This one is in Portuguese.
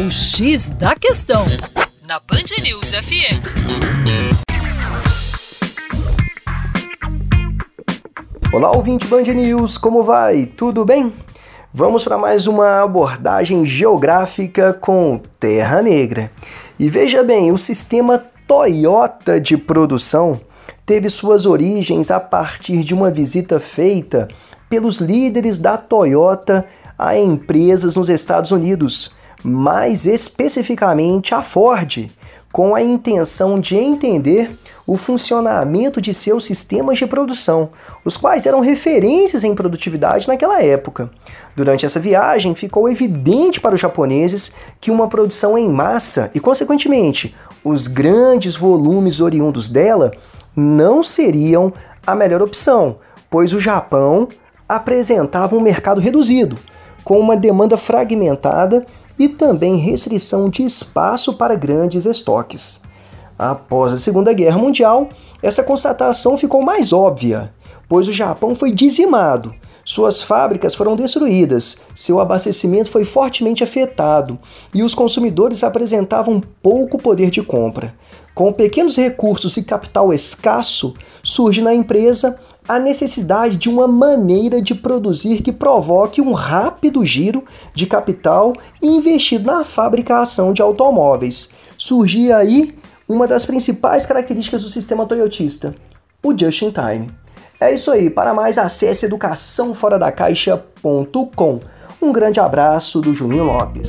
O X da Questão, na Band News FM. Olá, ouvinte Band News, como vai? Tudo bem? Vamos para mais uma abordagem geográfica com Terra Negra. E veja bem, o sistema Toyota de produção teve suas origens a partir de uma visita feita pelos líderes da Toyota a empresas nos Estados Unidos, mais especificamente a Ford, com a intenção de entender o funcionamento de seus sistemas de produção, os quais eram referências em produtividade naquela época. Durante essa viagem, ficou evidente para os japoneses que uma produção em massa e, consequentemente, os grandes volumes oriundos dela não seriam a melhor opção, pois o Japão apresentava um mercado reduzido, com uma demanda fragmentada e também restrição de espaço para grandes estoques. Após a Segunda Guerra Mundial, essa constatação ficou mais óbvia, pois o Japão foi dizimado, suas fábricas foram destruídas, seu abastecimento foi fortemente afetado e os consumidores apresentavam pouco poder de compra. Com pequenos recursos e capital escasso, surge na empresa a necessidade de uma maneira de produzir que provoque um rápido giro de capital investido na fabricação de automóveis. Surgia aí uma das principais características do sistema toyotista, o just in time. É isso aí, para mais acesse educaçãoforadacaixa.com. Um grande abraço do Juninho Lopes.